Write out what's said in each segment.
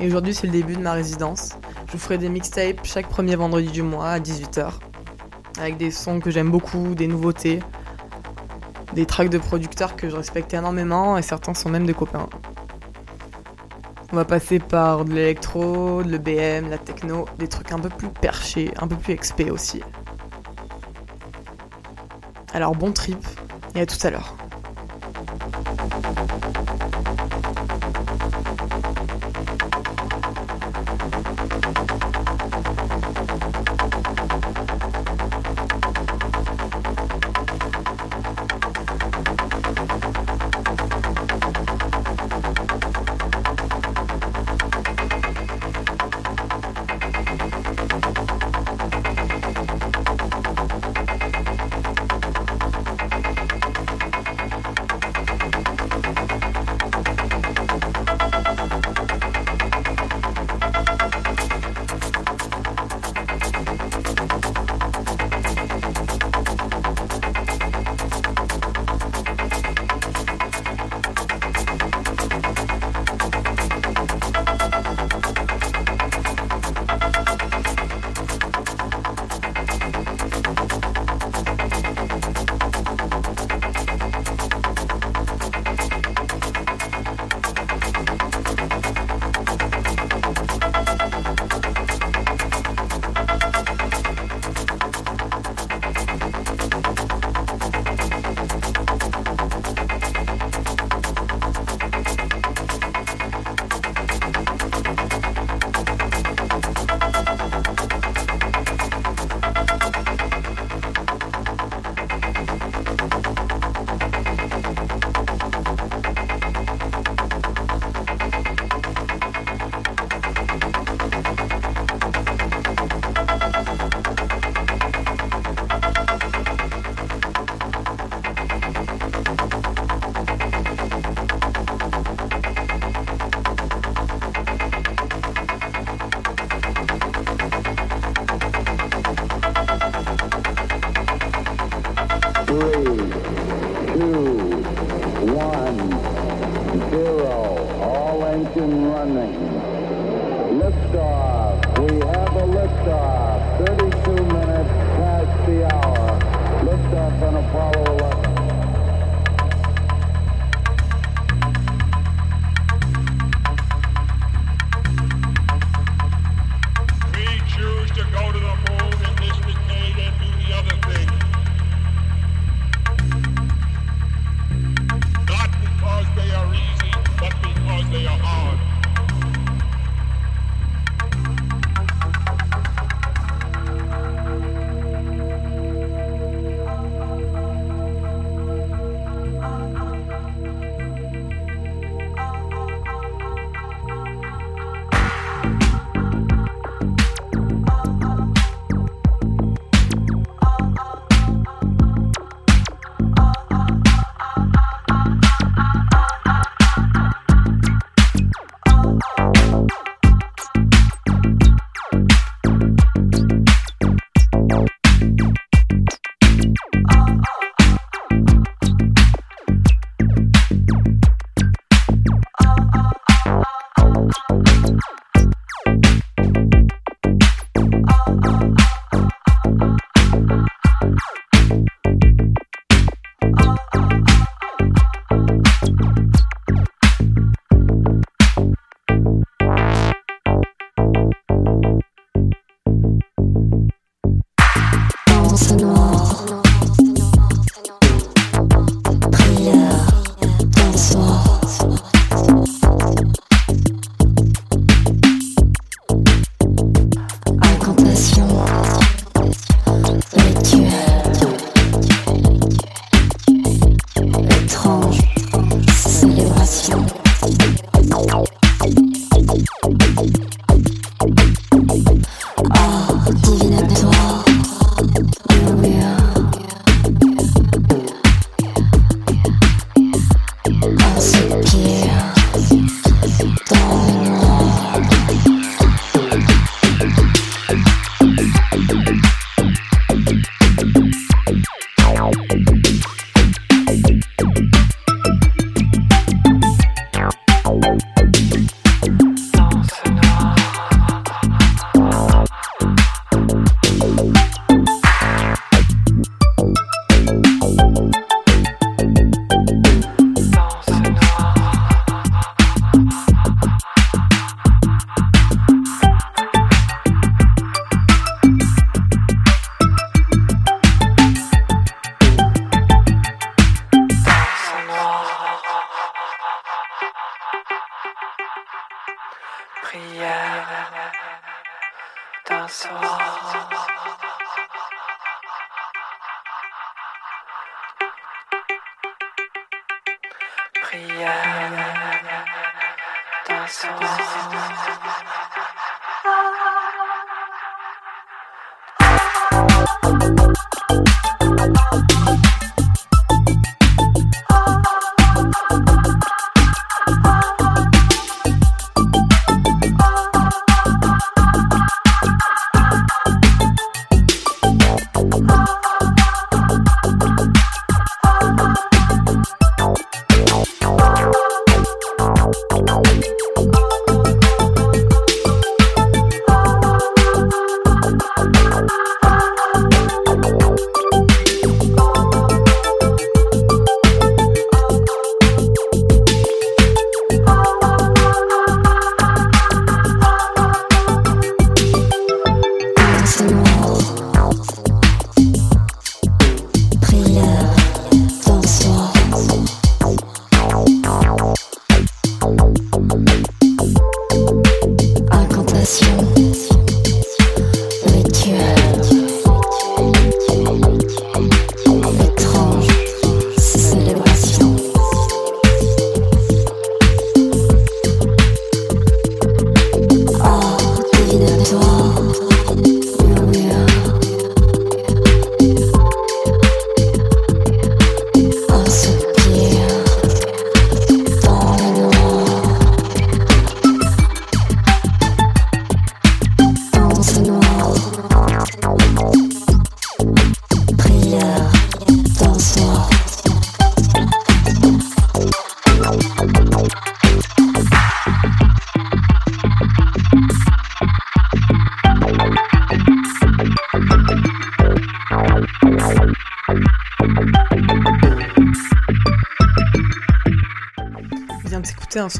Et aujourd'hui, c'est le début de ma résidence. Je vous ferai des mixtapes chaque premier vendredi du mois à 18h. Avec des sons que j'aime beaucoup, des nouveautés, des tracks de producteurs que je respecte énormément et certains sont même des copains. On va passer par de l'électro, de l'EBM, la techno, des trucs un peu plus perchés, un peu plus XP aussi. Alors bon trip et à tout à l'heure.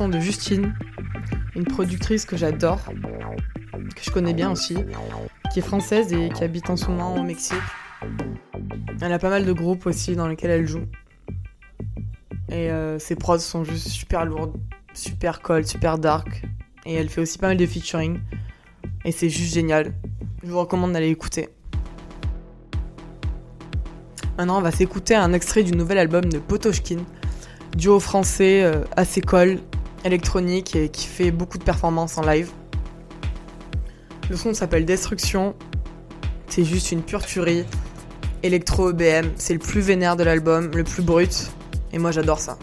De Justine, une productrice que j'adore, que je connais bien aussi, qui est française et qui habite en ce moment au Mexique. Elle a pas mal de groupes aussi dans lesquels elle joue. Et euh, ses prods sont juste super lourdes, super cold, super dark. Et elle fait aussi pas mal de featuring. Et c'est juste génial. Je vous recommande d'aller écouter. Maintenant, on va s'écouter un extrait du nouvel album de Potoshkin, duo français euh, assez cool, électronique et qui fait beaucoup de performances en live. Le son s'appelle Destruction. C'est juste une pure tuerie. Electro EBM, c'est le plus vénère de l'album, le plus brut. Et moi j'adore ça.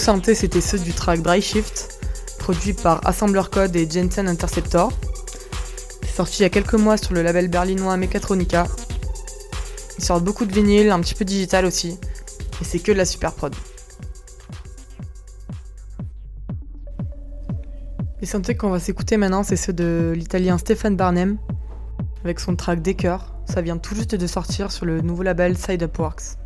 Synthés, c'était ceux du track Dry Shift, produit par Assembler Code et Jensen Interceptor. Sorti il y a quelques mois sur le label berlinois Mechatronica. Ils sortent beaucoup de vinyle, un petit peu digital aussi, et c'est que de la super prod. Les synthés qu'on va s'écouter maintenant, c'est ceux de l'italien Stéphane Barnem, avec son track Decker. Ça vient tout juste de sortir sur le nouveau label Side Upworks.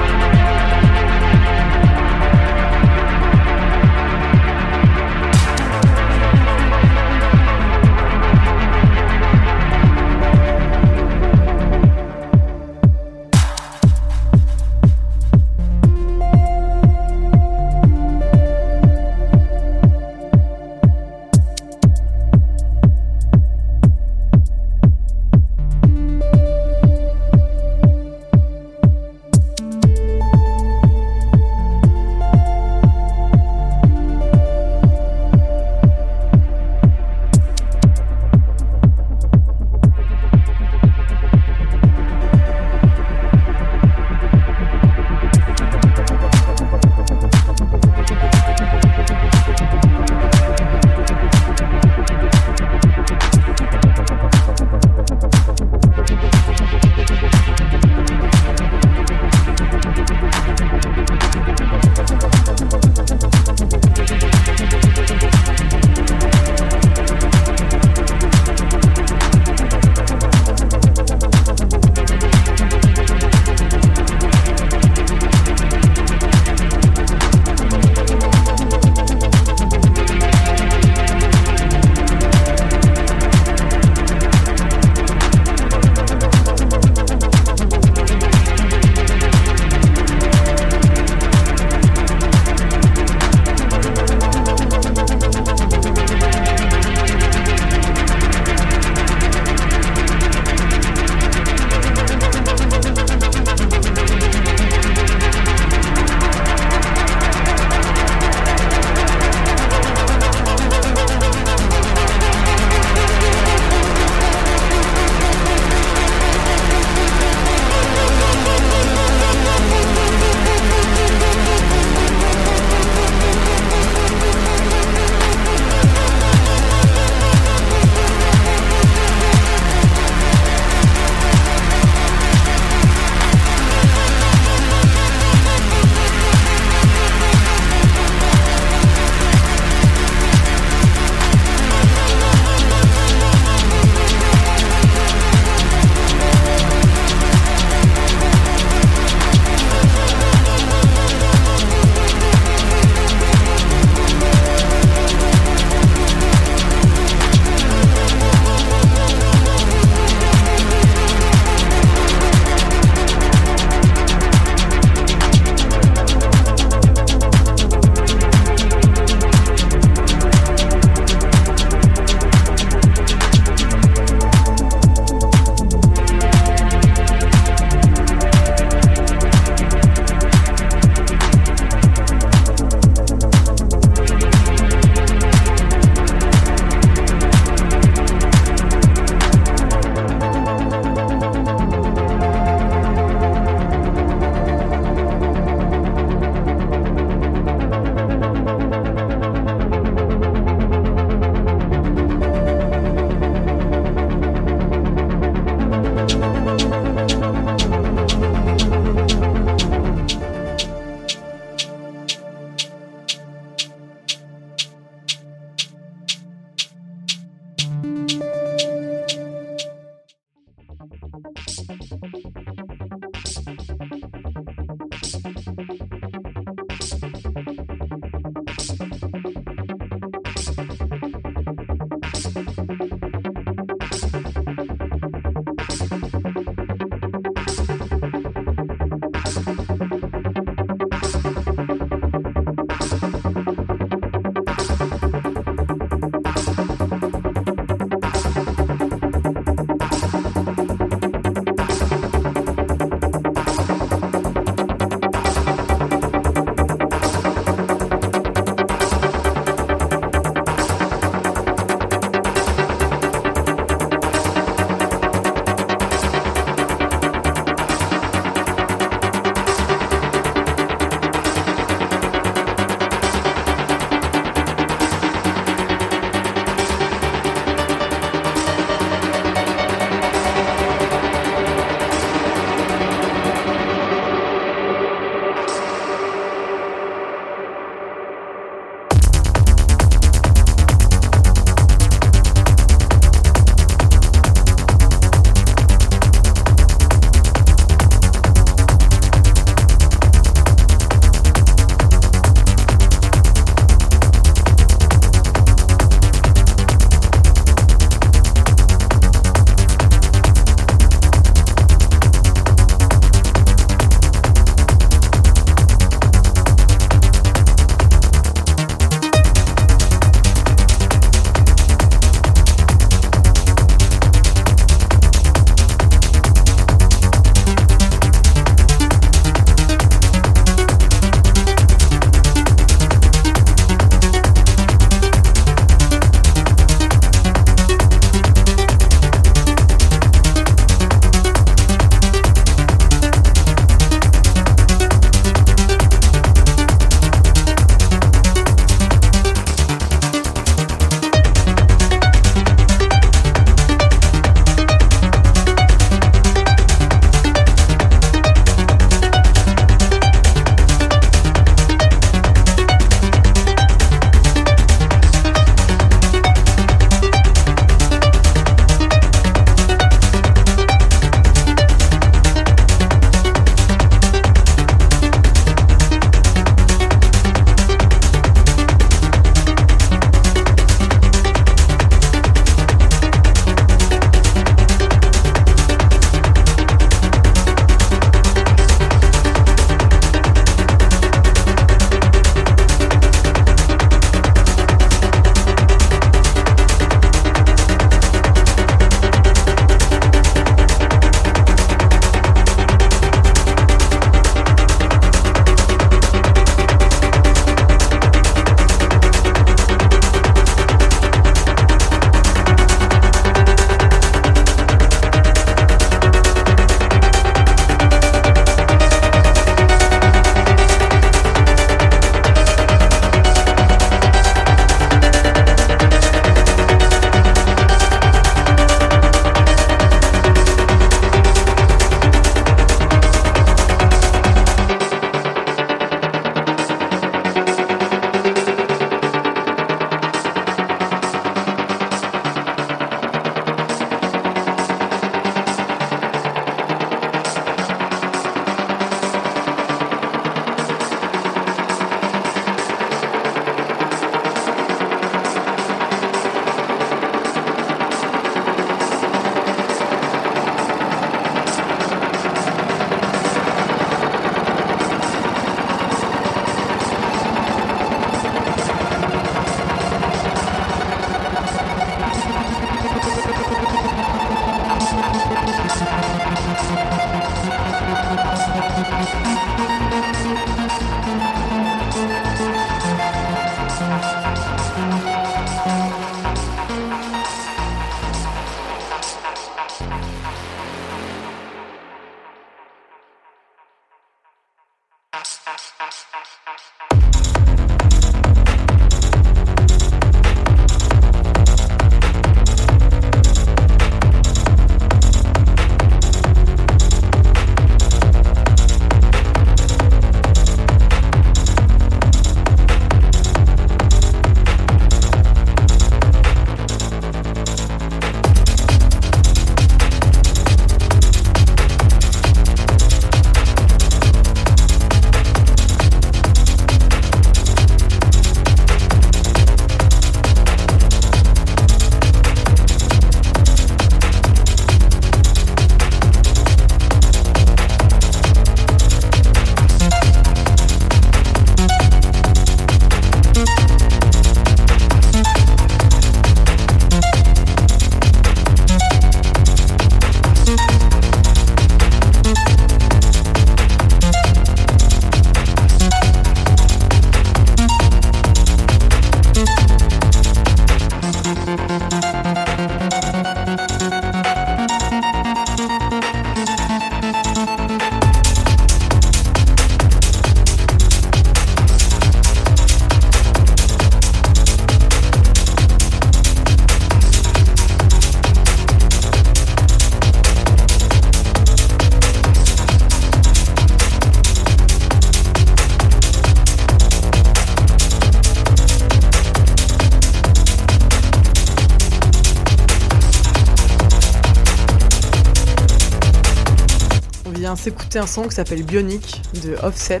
S'écouter un son qui s'appelle Bionic de Offset,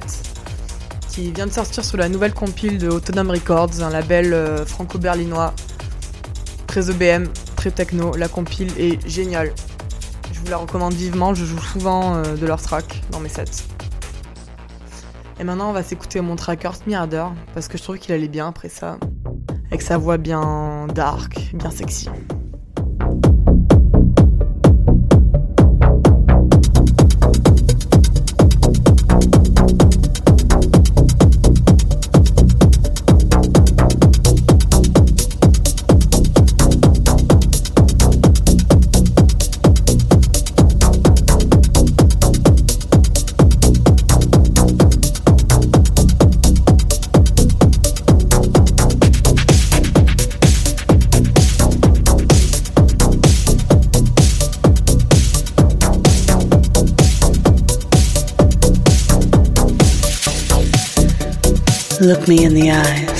qui vient de sortir sur la nouvelle compile de Autonome Records, un label euh, franco-berlinois, très EBM, très techno. La compile est géniale. Je vous la recommande vivement, je joue souvent euh, de leur track dans mes sets. Et maintenant, on va s'écouter mon track Earth parce que je trouve qu'il allait bien après ça, avec sa voix bien dark, bien sexy. Look me in the eyes.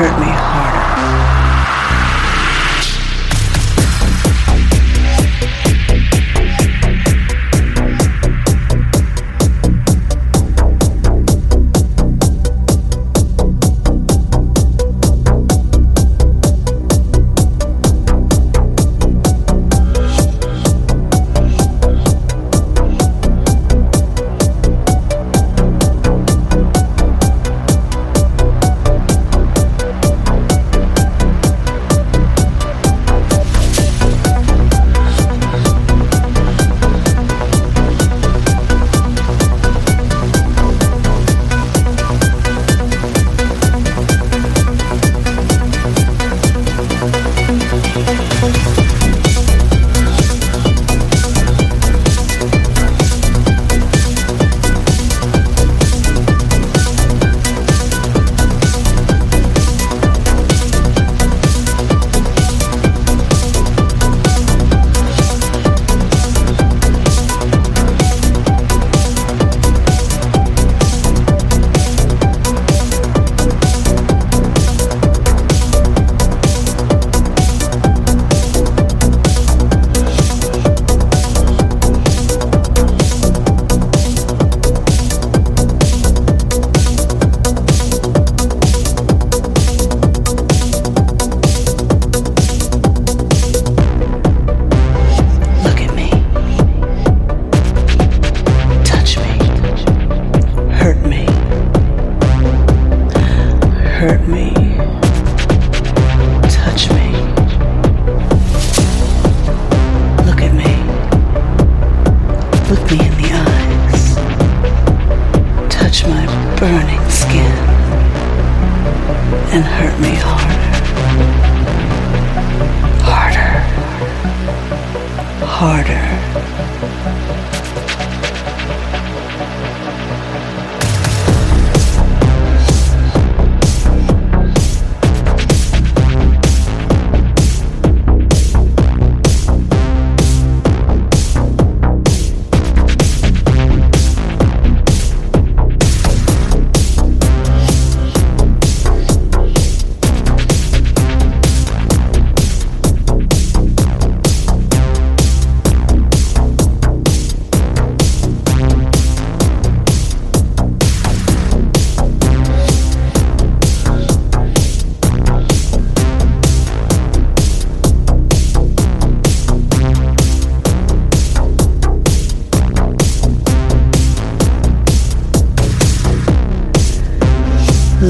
Hurt me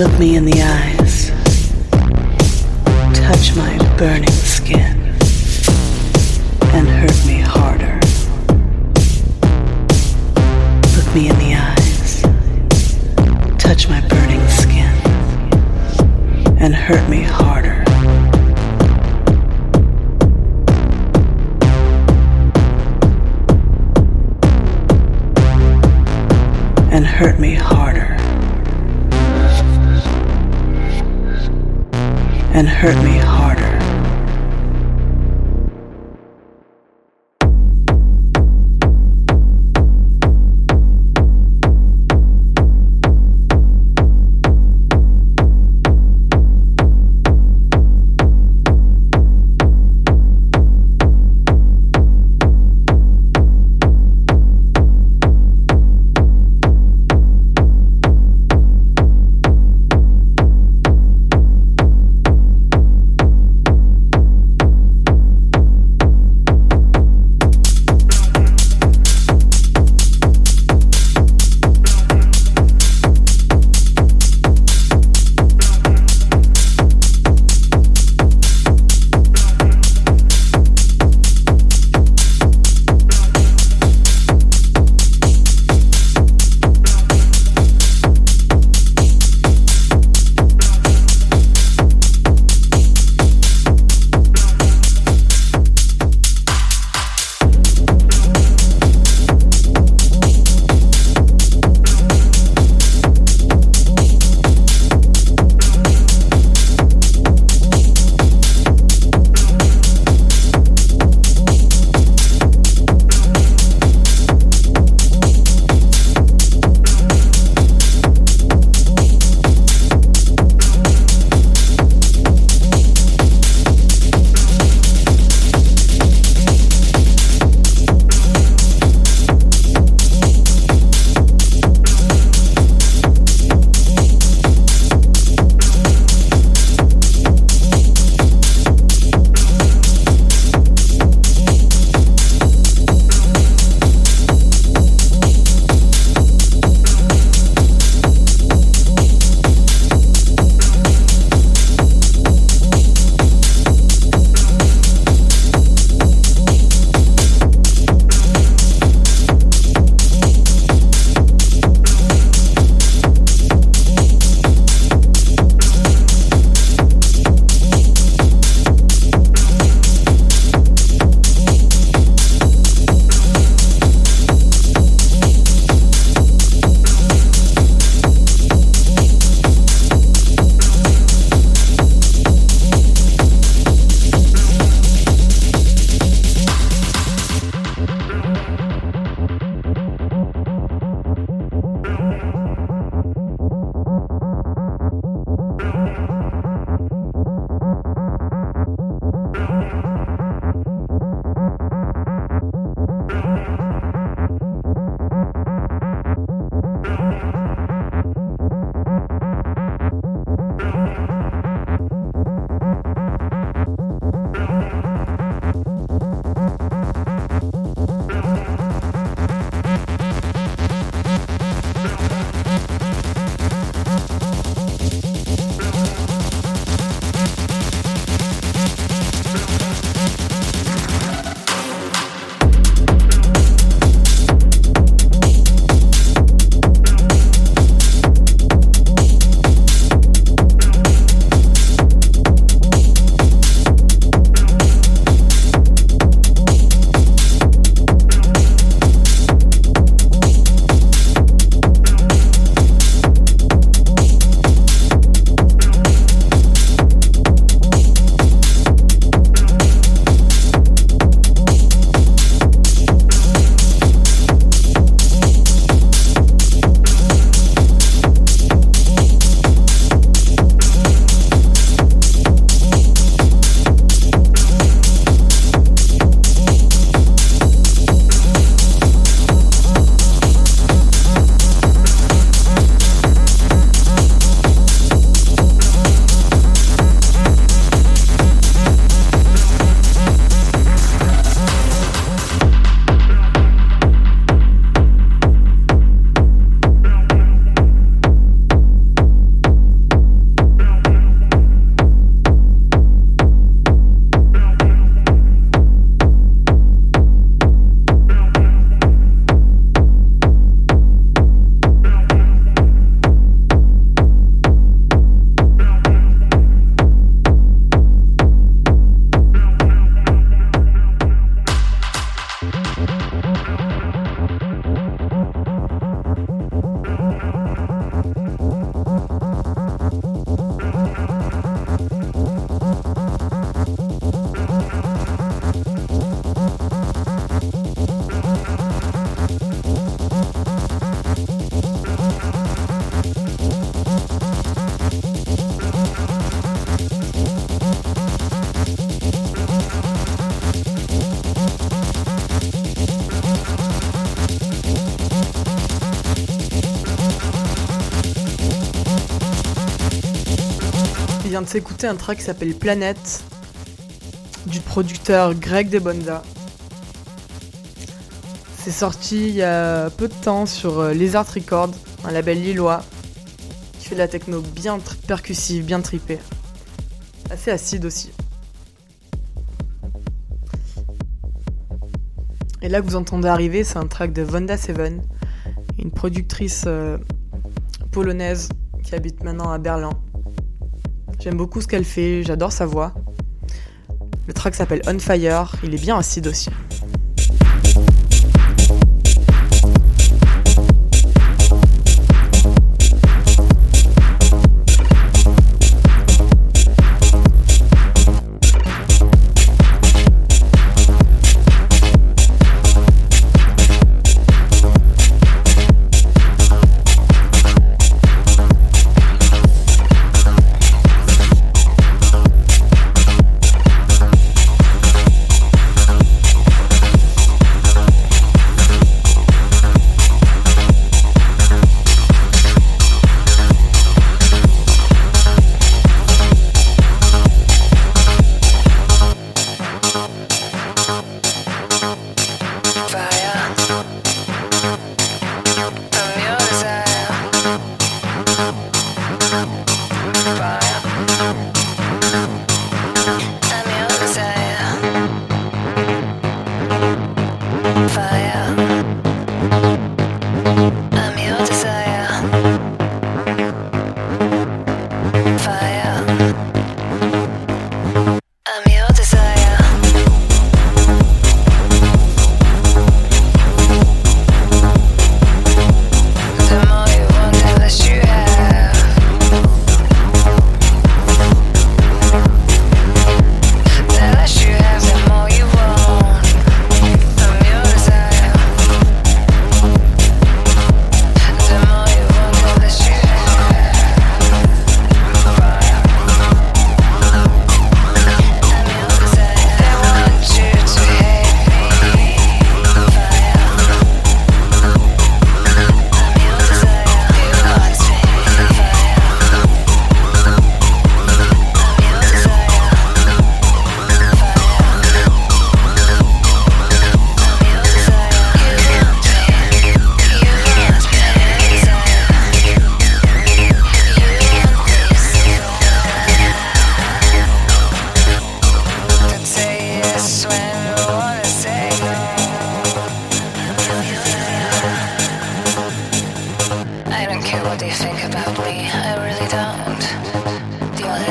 Look me in the eyes. Vient de s'écouter un track qui s'appelle Planète du producteur Greg De Bonza. C'est sorti il y a peu de temps sur euh, Lizard Records, un label lillois qui fait de la techno bien percussive, bien tripée. Assez acide aussi. Et là que vous entendez arriver, c'est un track de Vonda Seven, une productrice euh, polonaise qui habite maintenant à Berlin. J'aime beaucoup ce qu'elle fait, j'adore sa voix. Le track s'appelle On Fire, il est bien acide aussi.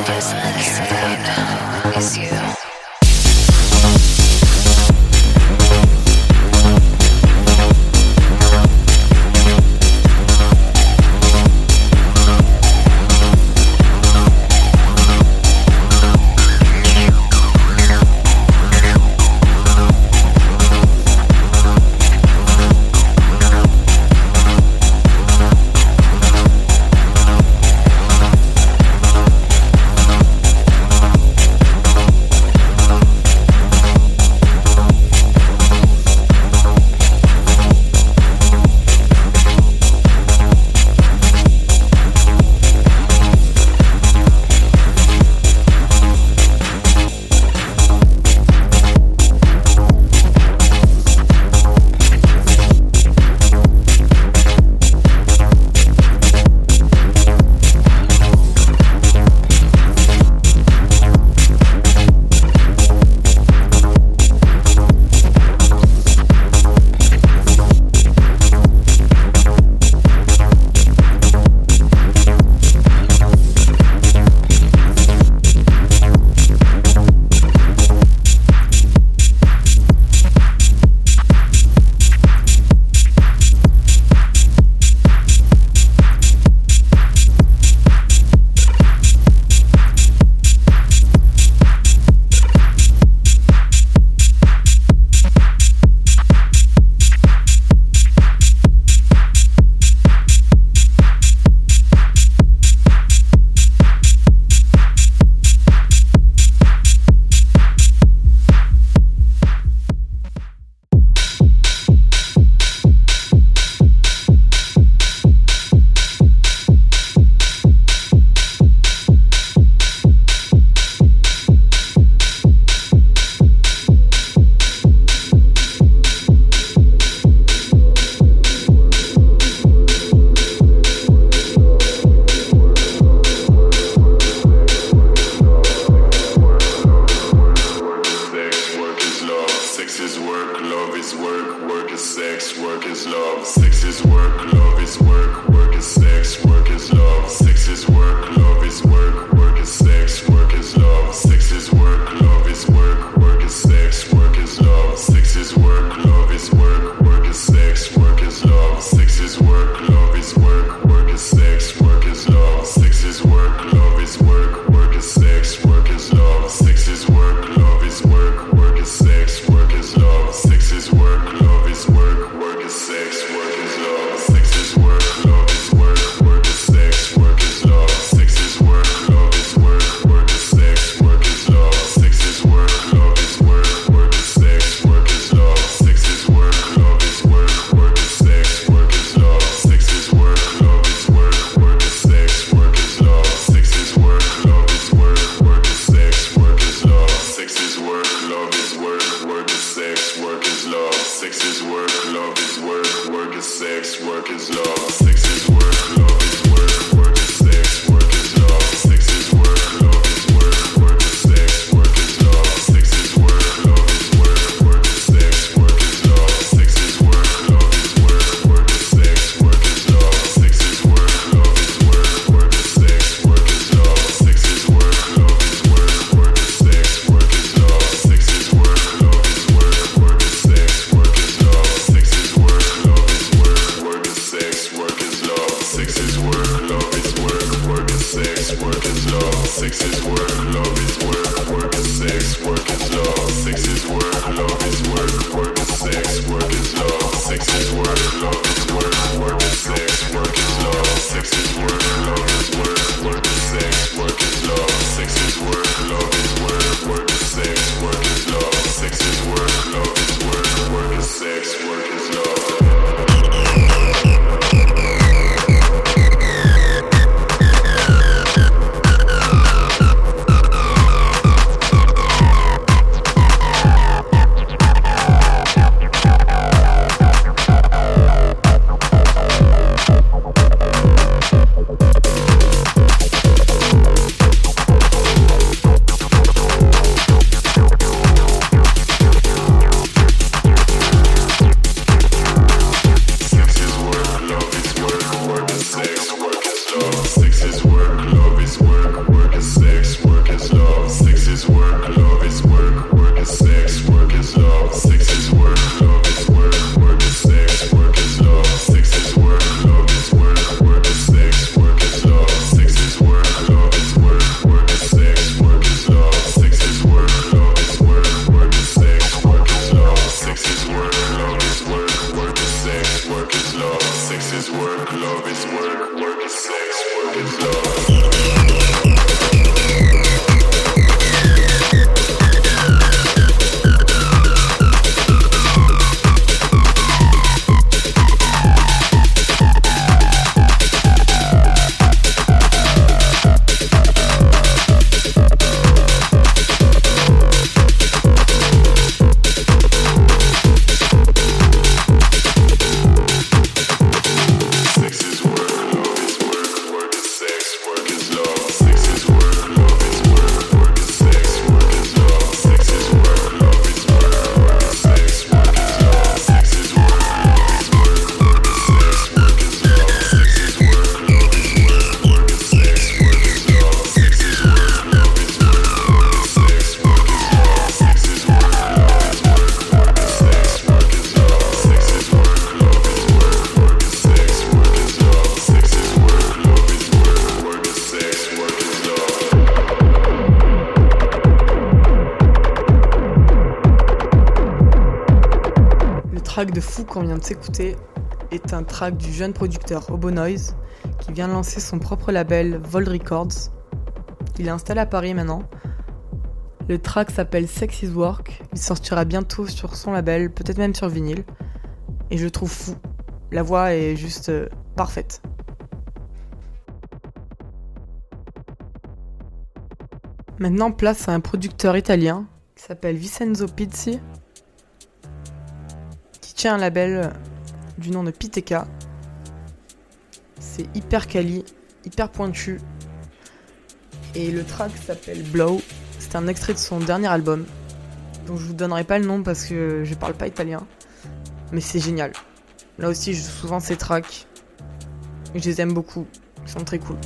Just like care about is you. S'écouter est un track du jeune producteur Obo Noise qui vient de lancer son propre label Vold Records. Il est installé à Paris maintenant. Le track s'appelle Sex is Work. Il sortira bientôt sur son label, peut-être même sur vinyle. Et je trouve fou. La voix est juste euh, parfaite. Maintenant, place à un producteur italien qui s'appelle Vincenzo Pizzi un label du nom de Piteka. C'est hyper quali, hyper pointu. Et le track s'appelle Blow. C'est un extrait de son dernier album. Donc je vous donnerai pas le nom parce que je parle pas italien. Mais c'est génial. Là aussi, je joue souvent ces tracks. Je les aime beaucoup. Ils sont très cool.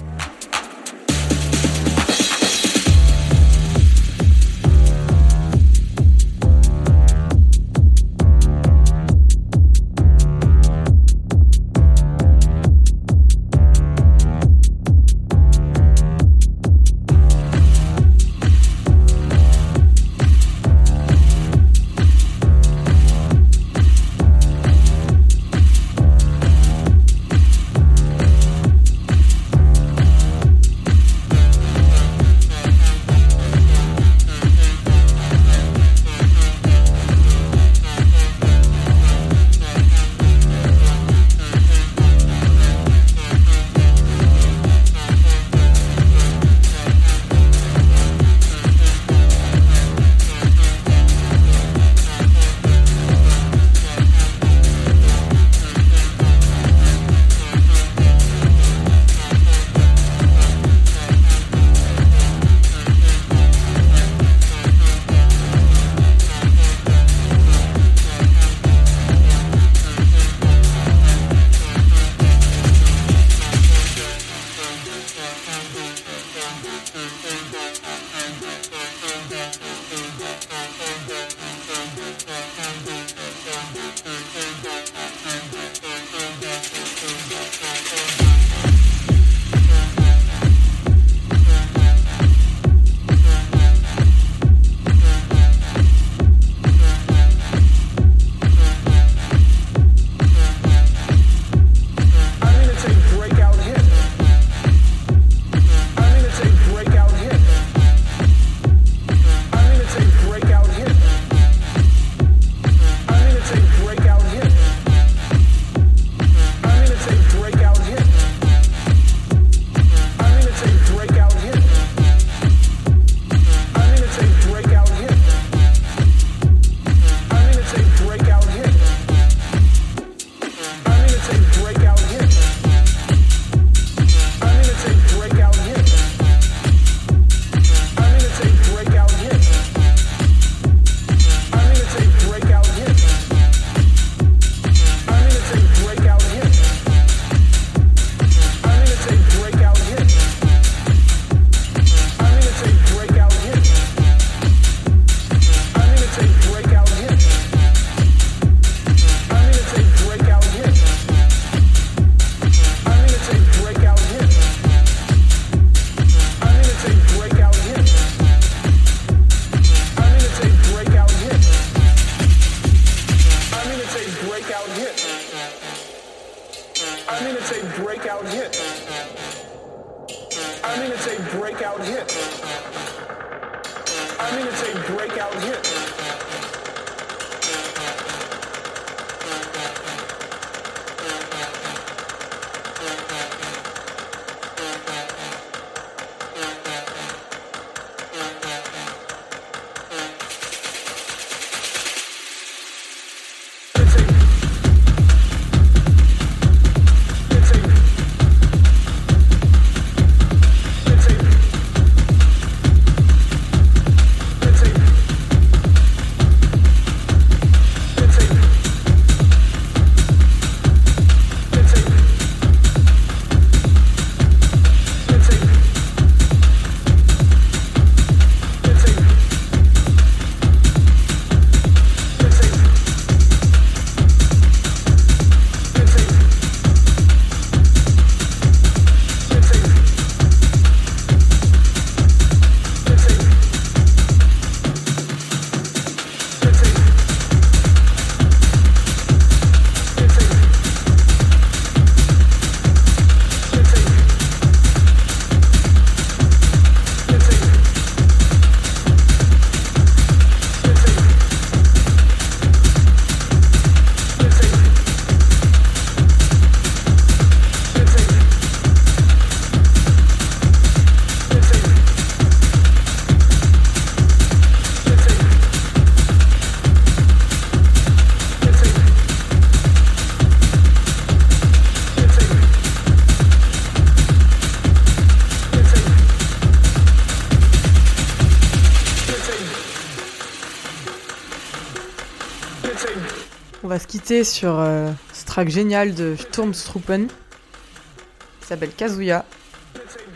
Sur euh, ce track génial de Sturmstruppen qui s'appelle Kazuya.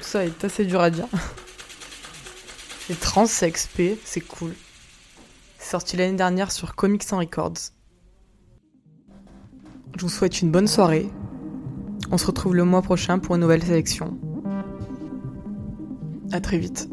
Ça est assez dur à dire. C'est trans, c'est XP, c'est cool. C'est sorti l'année dernière sur Comics Sans Records. Je vous souhaite une bonne soirée. On se retrouve le mois prochain pour une nouvelle sélection. À très vite.